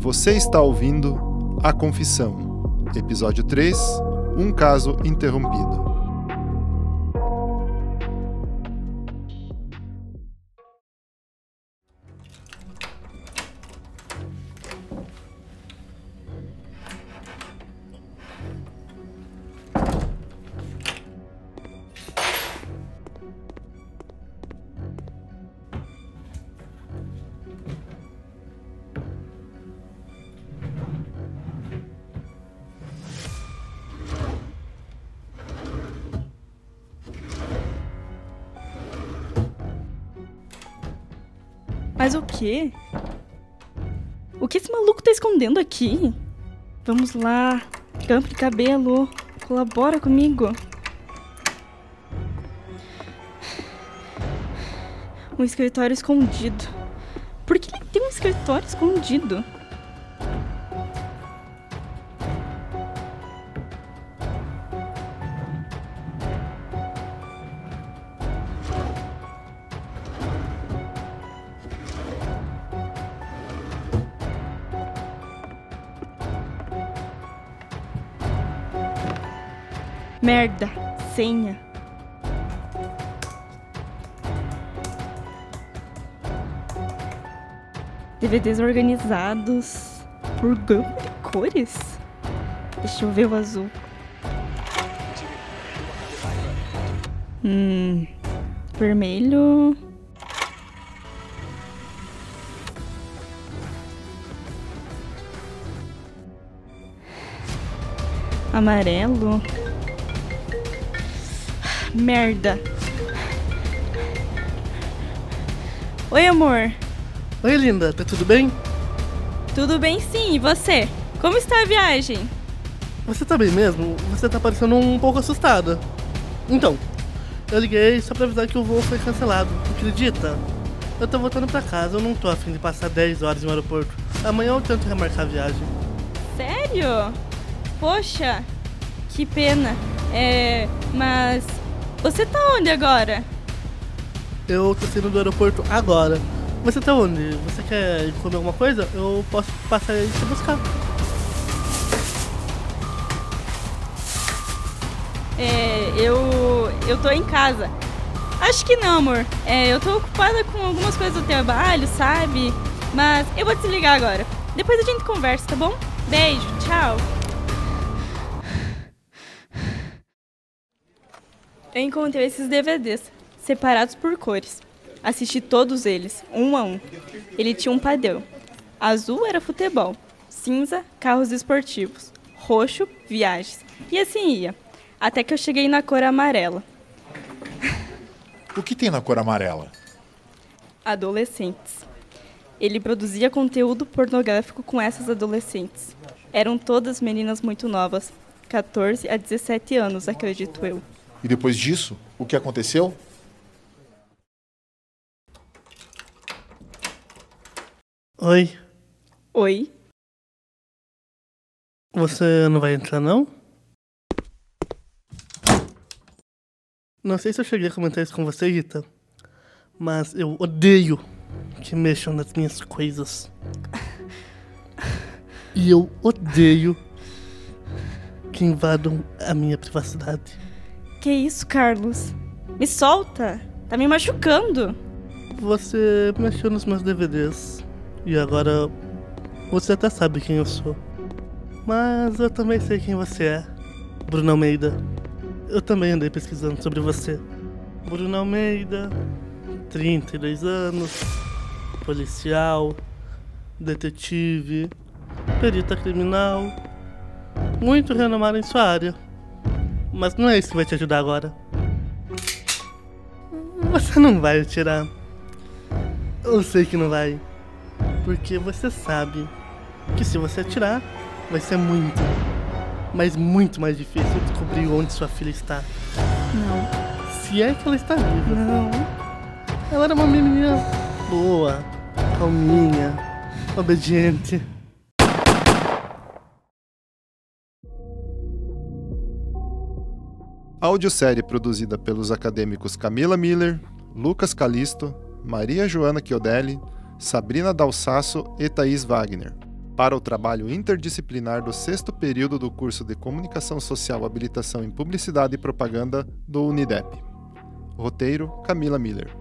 Você está ouvindo A Confissão, episódio 3 Um Caso Interrompido. Mas o quê? O que esse maluco tá escondendo aqui? Vamos lá, campo de cabelo, colabora comigo. Um escritório escondido. Por que ele tem um escritório escondido? Merda, senha. DVDs organizados por gama de cores. Deixa eu ver o azul. Hum, vermelho. Amarelo. Merda. Oi, amor. Oi, linda, tá tudo bem? Tudo bem sim, e você? Como está a viagem? Você tá bem mesmo? Você tá parecendo um pouco assustada. Então, eu liguei só pra avisar que o voo foi cancelado, acredita? Eu tô voltando pra casa, eu não tô afim de passar 10 horas no aeroporto. Amanhã eu tento remarcar a viagem. Sério? Poxa, que pena. É, mas você tá onde agora? Eu tô saindo do aeroporto agora. Você tá onde? Você quer comer alguma coisa? Eu posso passar e te buscar. É, eu eu tô em casa. Acho que não, amor. É, eu tô ocupada com algumas coisas do trabalho, sabe? Mas eu vou desligar agora. Depois a gente conversa, tá bom? Beijo, tchau. Eu encontrei esses DVDs, separados por cores. Assisti todos eles, um a um. Ele tinha um padrão. Azul era futebol, cinza, carros esportivos, roxo, viagens. E assim ia, até que eu cheguei na cor amarela. O que tem na cor amarela? Adolescentes. Ele produzia conteúdo pornográfico com essas adolescentes. Eram todas meninas muito novas, 14 a 17 anos, acredito eu. E depois disso, o que aconteceu? Oi, Oi? você não vai entrar não? Não sei se eu cheguei a comentar isso com você, Rita, mas eu odeio que mexam nas minhas coisas. E eu odeio que invadam a minha privacidade. Que isso, Carlos? Me solta! Tá me machucando! Você mexeu nos meus DVDs e agora você até sabe quem eu sou. Mas eu também sei quem você é. Bruno Almeida. Eu também andei pesquisando sobre você. Bruno Almeida, 32 anos, policial, detetive, perita criminal, muito renomado em sua área. Mas não é isso que vai te ajudar agora. Você não vai atirar. Eu sei que não vai. Porque você sabe que se você atirar, vai ser muito, mas muito mais difícil descobrir onde sua filha está. Não. Se é que ela está viva. Não. Ela era uma menina boa, calminha, obediente. Audiosérie produzida pelos acadêmicos Camila Miller, Lucas Calisto, Maria Joana Chiodelli, Sabrina Dalsasso e Thaís Wagner. para o trabalho interdisciplinar do sexto período do curso de Comunicação Social Habilitação em Publicidade e Propaganda do Unidep. Roteiro: Camila Miller.